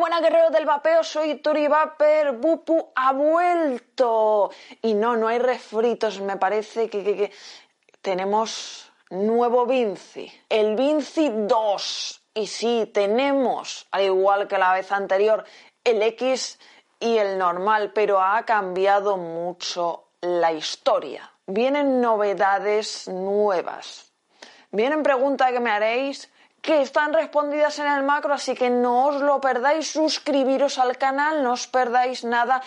buenas guerreros del vapeo, soy Tori Vapor, Bupu ha vuelto. Y no, no hay refritos, me parece que, que tenemos nuevo Vinci, el Vinci 2. Y sí, tenemos, al igual que la vez anterior, el X y el normal, pero ha cambiado mucho la historia. Vienen novedades nuevas. Vienen preguntas que me haréis que están respondidas en el macro, así que no os lo perdáis, suscribiros al canal, no os perdáis nada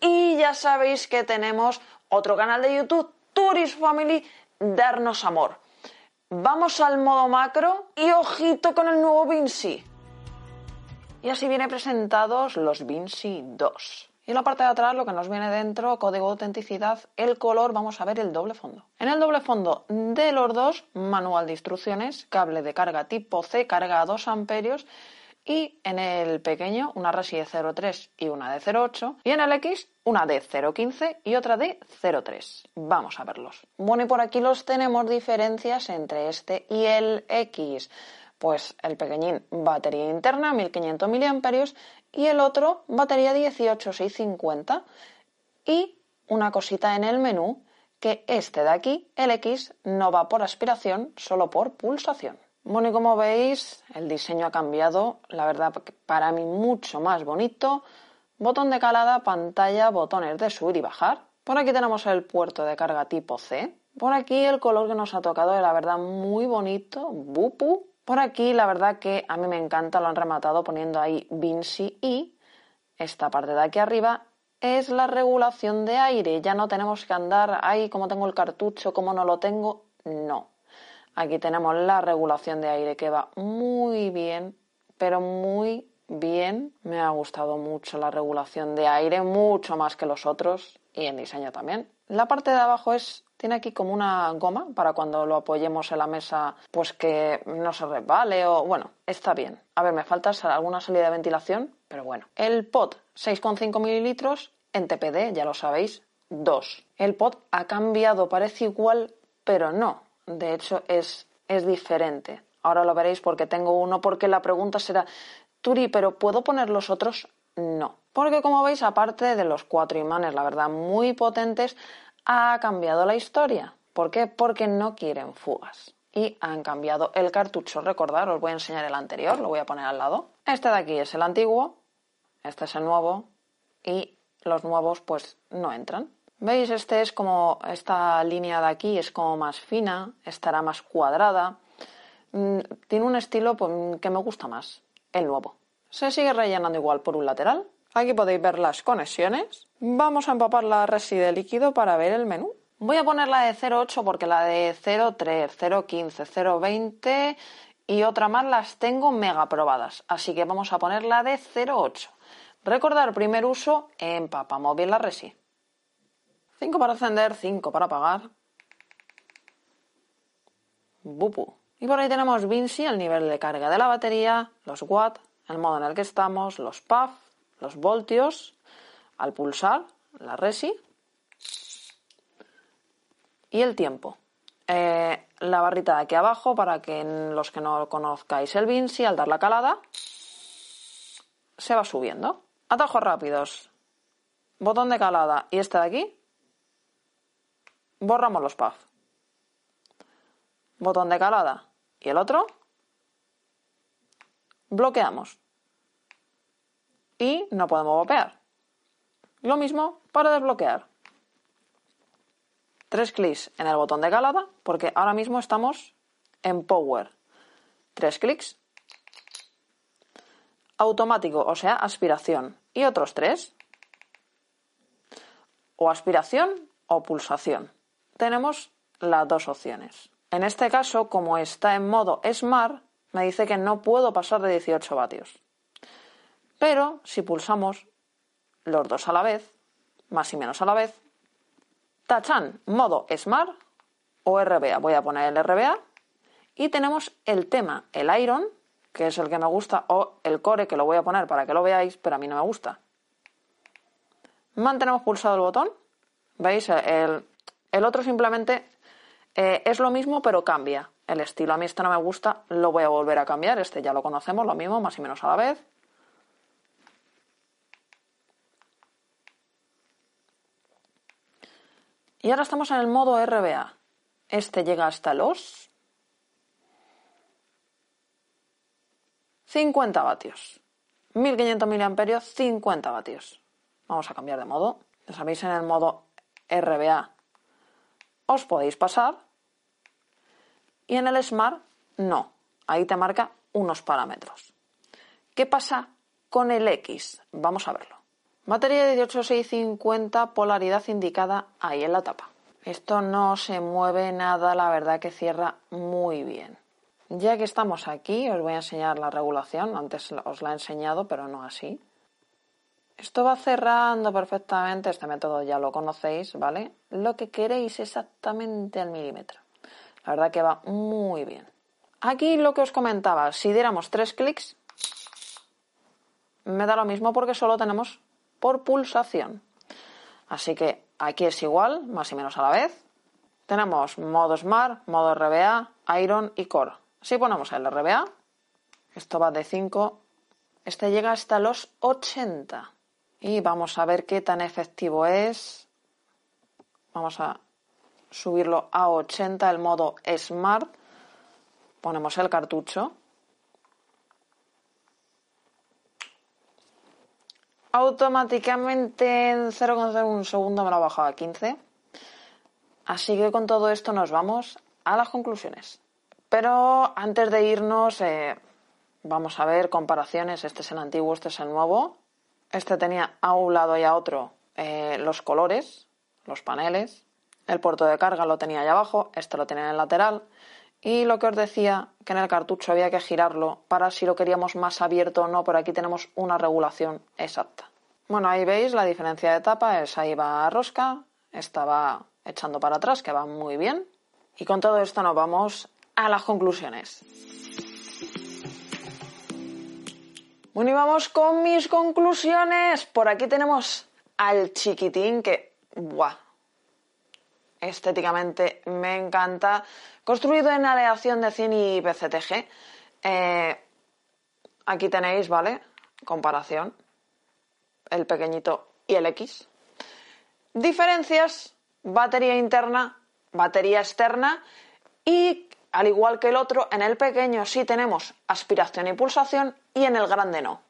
y ya sabéis que tenemos otro canal de YouTube, Tourist Family, Darnos Amor. Vamos al modo macro y ojito con el nuevo Vinci. Y así viene presentados los Vinci 2. Y en la parte de atrás, lo que nos viene dentro, código de autenticidad, el color, vamos a ver el doble fondo. En el doble fondo de los dos, manual de instrucciones, cable de carga tipo C, carga a 2 amperios, y en el pequeño una Resi de 0,3 y una de 0,8 y en el X una de 0,15 y otra de 0,3. Vamos a verlos. Bueno, y por aquí los tenemos diferencias entre este y el X. Pues el pequeñín, batería interna, 1500 mAh y el otro, batería 18650. Y una cosita en el menú, que este de aquí, el X, no va por aspiración, solo por pulsación. Bueno, y como veis, el diseño ha cambiado, la verdad, para mí mucho más bonito. Botón de calada, pantalla, botones de subir y bajar. Por aquí tenemos el puerto de carga tipo C. Por aquí el color que nos ha tocado es la verdad muy bonito, bupu. Por aquí, la verdad que a mí me encanta, lo han rematado poniendo ahí Vinci y esta parte de aquí arriba es la regulación de aire. Ya no tenemos que andar ahí como tengo el cartucho, como no lo tengo. No. Aquí tenemos la regulación de aire que va muy bien, pero muy bien. Me ha gustado mucho la regulación de aire, mucho más que los otros y en diseño también. La parte de abajo es tiene aquí como una goma para cuando lo apoyemos en la mesa, pues que no se resbale o bueno, está bien. A ver, me falta alguna salida de ventilación, pero bueno. El pot, 6,5 mililitros en TPD, ya lo sabéis, 2. El pot ha cambiado, parece igual, pero no. De hecho, es, es diferente. Ahora lo veréis porque tengo uno, porque la pregunta será, Turi, ¿pero puedo poner los otros? No. Porque como veis, aparte de los cuatro imanes, la verdad, muy potentes, ha cambiado la historia. ¿Por qué? Porque no quieren fugas. Y han cambiado el cartucho. Recordad, os voy a enseñar el anterior, lo voy a poner al lado. Este de aquí es el antiguo, este es el nuevo y los nuevos pues no entran. ¿Veis? Este es como, esta línea de aquí es como más fina, estará más cuadrada. Mm, tiene un estilo pues, que me gusta más, el nuevo. Se sigue rellenando igual por un lateral Aquí podéis ver las conexiones. Vamos a empapar la resi de líquido para ver el menú. Voy a poner la de 0,8 porque la de 0,3, 0,15, 0,20 y otra más las tengo mega probadas. Así que vamos a poner la de 0,8. Recordar primer uso, empapamos bien la resi. 5 para encender, 5 para apagar. Bupu. Y por ahí tenemos Vinci, el nivel de carga de la batería, los watts, el modo en el que estamos, los puff, los voltios al pulsar la resi y el tiempo. Eh, la barrita de aquí abajo para que los que no conozcáis el Vinci al dar la calada se va subiendo. Atajos rápidos. Botón de calada y este de aquí. Borramos los puffs. Botón de calada y el otro. Bloqueamos y no podemos vapear. Lo mismo para desbloquear. Tres clics en el botón de calada porque ahora mismo estamos en Power. Tres clics. Automático, o sea, aspiración. Y otros tres. O aspiración o pulsación. Tenemos las dos opciones. En este caso, como está en modo Smart, me dice que no puedo pasar de 18 vatios. Pero si pulsamos los dos a la vez, más y menos a la vez, tachan modo Smart o RBA. Voy a poner el RBA y tenemos el tema, el Iron, que es el que me gusta, o el Core, que lo voy a poner para que lo veáis, pero a mí no me gusta. Mantenemos pulsado el botón. ¿Veis? El, otro simplemente eh, es lo mismo, pero cambia el estilo. A mí este no me gusta, lo voy a volver a cambiar. Este ya lo conocemos, lo mismo, más y menos a la vez. Y ahora estamos en el modo RBA. Este llega hasta los 50 vatios. 1500 miliamperios, 50 vatios. Vamos a cambiar de modo. Ya sabéis, en el modo RBA os podéis pasar. Y en el Smart, no. Ahí te marca unos parámetros. ¿Qué pasa con el X? Vamos a verlo. Batería de 18650, polaridad indicada ahí en la tapa. Esto no se mueve nada, la verdad que cierra muy bien. Ya que estamos aquí, os voy a enseñar la regulación. Antes os la he enseñado, pero no así. Esto va cerrando perfectamente, este método ya lo conocéis, ¿vale? Lo que queréis exactamente al milímetro. La verdad que va muy bien. Aquí lo que os comentaba, si diéramos tres clics, me da lo mismo porque solo tenemos por pulsación. Así que aquí es igual, más y menos a la vez. Tenemos modo Smart, modo RBA, Iron y Core. Si ponemos el RBA, esto va de 5, este llega hasta los 80. Y vamos a ver qué tan efectivo es. Vamos a subirlo a 80, el modo Smart. Ponemos el cartucho. Automáticamente en 0,01 segundo me lo ha bajado a 15. Así que con todo esto nos vamos a las conclusiones. Pero antes de irnos, eh, vamos a ver comparaciones. Este es el antiguo, este es el nuevo. Este tenía a un lado y a otro eh, los colores, los paneles. El puerto de carga lo tenía ahí abajo, este lo tiene en el lateral. Y lo que os decía, que en el cartucho había que girarlo para si lo queríamos más abierto o no, por aquí tenemos una regulación exacta. Bueno, ahí veis la diferencia de etapa, ahí va rosca, esta va echando para atrás, que va muy bien. Y con todo esto nos vamos a las conclusiones. Bueno, y vamos con mis conclusiones. Por aquí tenemos al chiquitín que, ¡buah! Estéticamente me encanta. Construido en aleación de 100 y PCTG. Eh, aquí tenéis, ¿vale? Comparación. El pequeñito y el X. Diferencias. Batería interna, batería externa y al igual que el otro, en el pequeño sí tenemos aspiración y pulsación y en el grande no.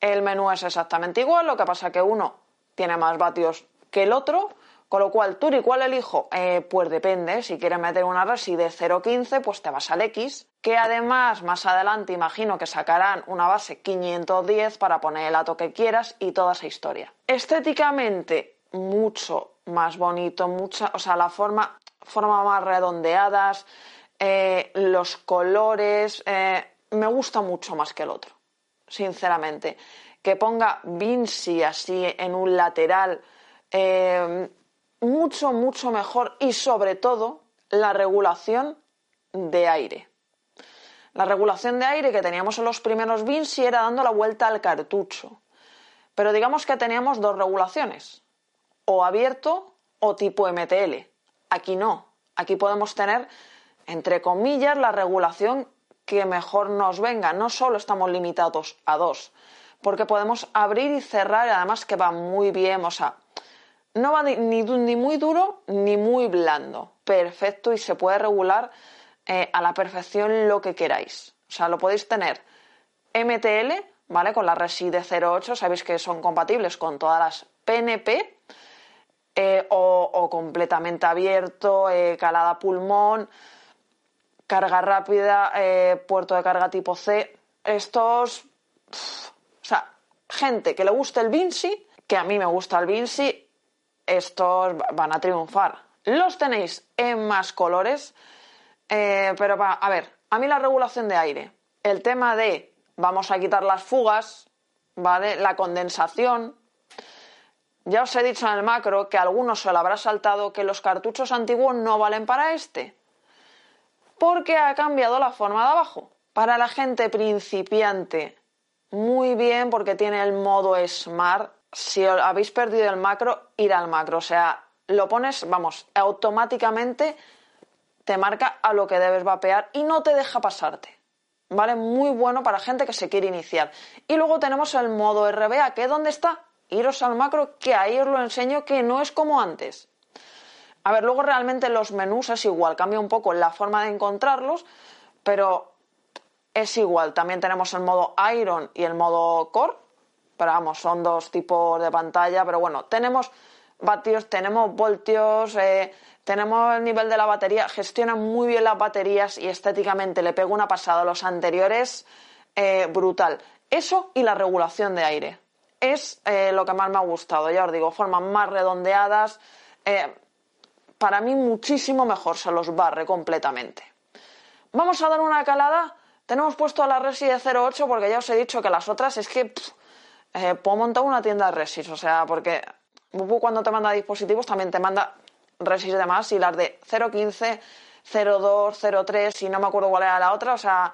El menú es exactamente igual, lo que pasa que uno tiene más vatios que el otro, con lo cual tú y cuál elijo, eh, pues depende, si quieres meter una resi de 0.15, pues te vas al X, que además más adelante imagino que sacarán una base 510 para poner el ato que quieras y toda esa historia. Estéticamente, mucho más bonito, mucha, o sea, la forma, forma más redondeadas, eh, los colores, eh, me gusta mucho más que el otro, sinceramente. Que ponga Vinci así en un lateral, mucho, mucho mejor y sobre todo la regulación de aire. La regulación de aire que teníamos en los primeros Vinci era dando la vuelta al cartucho. Pero digamos que teníamos dos regulaciones, o abierto o tipo MTL. Aquí no, aquí podemos tener entre comillas, la regulación que mejor nos venga. No solo estamos limitados a dos, porque podemos abrir y cerrar además que va muy bien, o no va ni, muy duro ni muy blando, perfecto y se puede regular eh, a la perfección lo que queráis. O sea, lo podéis tener MTL, ¿vale? Con la Resi de 08, sabéis que son compatibles con todas las PNP, eh, o, completamente abierto, eh, calada pulmón, carga rápida, puerto de carga tipo C. Estos. o sea, gente que le guste el Vinci, que a mí me gusta el Vinci, estos van a triunfar. Los tenéis en más colores, eh, pero va, a ver, a mí la regulación de aire, el tema de vamos a quitar las fugas, ¿vale? La condensación. Ya os he dicho en el macro que a algunos se lo habrá saltado que los cartuchos antiguos no valen para este porque ha cambiado la forma de abajo. Para la gente principiante, muy bien porque tiene el modo Smart. Si habéis perdido el macro, ir al macro. O sea, lo pones, vamos, automáticamente te marca a lo que debes vapear y no te deja pasarte. ¿Vale? Muy bueno para gente que se quiere iniciar. Y luego tenemos el modo RBA, que ¿dónde está? Iros al macro, que ahí os lo enseño que no es como antes. A ver, luego realmente los menús es igual, cambia un poco la forma de encontrarlos, pero es igual. También tenemos el modo Iron y el modo Core, pero vamos, son dos tipos de pantalla, pero bueno, tenemos vatios, tenemos voltios, eh, tenemos el nivel de la batería, gestiona muy bien las baterías y estéticamente le pego una pasada a los anteriores, eh, brutal. Eso y la regulación de aire. Es eh, lo que más me ha gustado, ya os digo, formas más redondeadas. para mí muchísimo mejor, se los barre completamente. Vamos a dar una calada. Tenemos puesto la Resi de 0.8 porque ya os he dicho que las otras es que puedo montar una tienda de Resis, o sea, porque Bubu cuando te manda dispositivos también te manda resis de más y las de 0.15, 0.2, 0.3 y no me acuerdo cuál era la otra, o sea,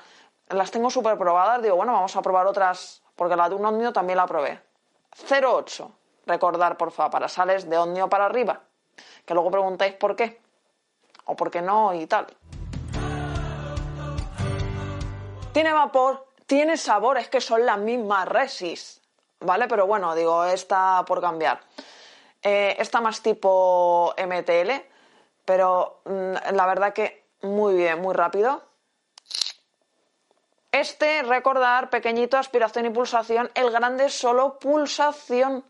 las tengo súper probadas, digo, bueno, vamos a probar otras, porque la de un Omnio también la probé. 0.8, recordar porfa, para sales de Omnio para arriba, que luego preguntáis por qué, o por qué no y tal. Tiene vapor, tiene sabor, es que son las mismas resis, ¿vale? Pero bueno, digo, está por cambiar. Eh, está más tipo MTL, pero mm, la verdad que muy bien, muy rápido. Este, recordar, pequeñito, aspiración y pulsación. El grande, solo pulsación,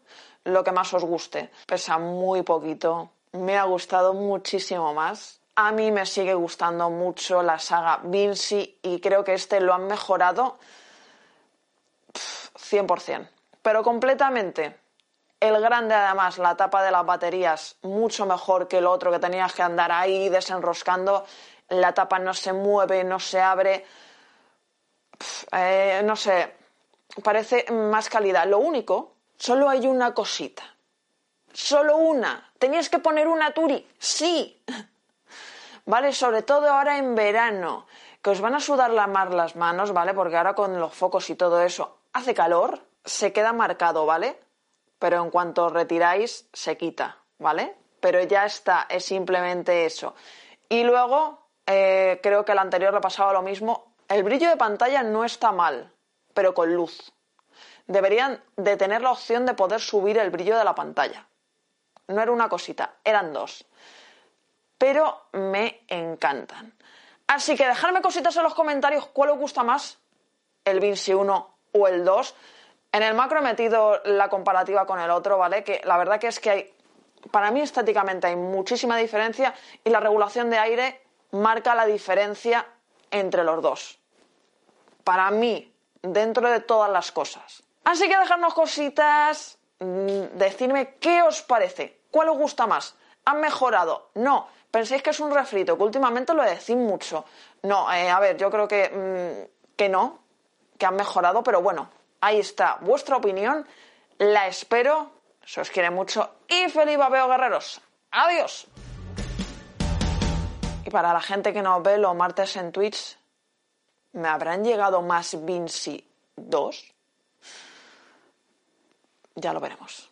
lo que más os guste. Pesa muy poquito. Me ha gustado muchísimo más. A mí me sigue gustando mucho la saga Vinci y creo que este lo han mejorado 100%. Pero completamente. El grande, además, la tapa de las baterías, mucho mejor que el otro que tenías que andar ahí desenroscando. La tapa no se mueve, no se abre. Eh, no sé, parece más calidad. Lo único, solo hay una cosita. Solo una. ¿Tenías que poner una Turi? Sí. ¿Vale? Sobre todo ahora en verano, que os van a sudar la mar las manos, ¿vale? Porque ahora con los focos y todo eso hace calor, se queda marcado, ¿vale? pero en cuanto retiráis se quita, ¿vale? Pero ya está, es simplemente eso. Y luego, eh, creo que el anterior le pasaba lo mismo, el brillo de pantalla no está mal, pero con luz. Deberían de tener la opción de poder subir el brillo de la pantalla. No era una cosita, eran dos. Pero me encantan. Así que dejadme cositas en los comentarios cuál os gusta más, el Vinci 1 o el 2 en el macro he metido la comparativa con el otro, ¿vale? Que la verdad que es que hay, para mí estéticamente hay muchísima diferencia y la regulación de aire marca la diferencia entre los dos. Para mí, dentro de todas las cosas. Así que dejadnos cositas, mm, decirme qué os parece, cuál os gusta más. ¿Han mejorado? No. ¿Pensáis que es un refrito? Que últimamente lo decís mucho. No, eh, a ver, yo creo que, mm, que no, que han mejorado, pero bueno, Ahí está vuestra opinión. La espero. Se os quiere mucho. Y feliz babeo, guerreros. Adiós. Y para la gente que nos ve los martes en Twitch, ¿me habrán llegado más Vinci 2? Ya lo veremos.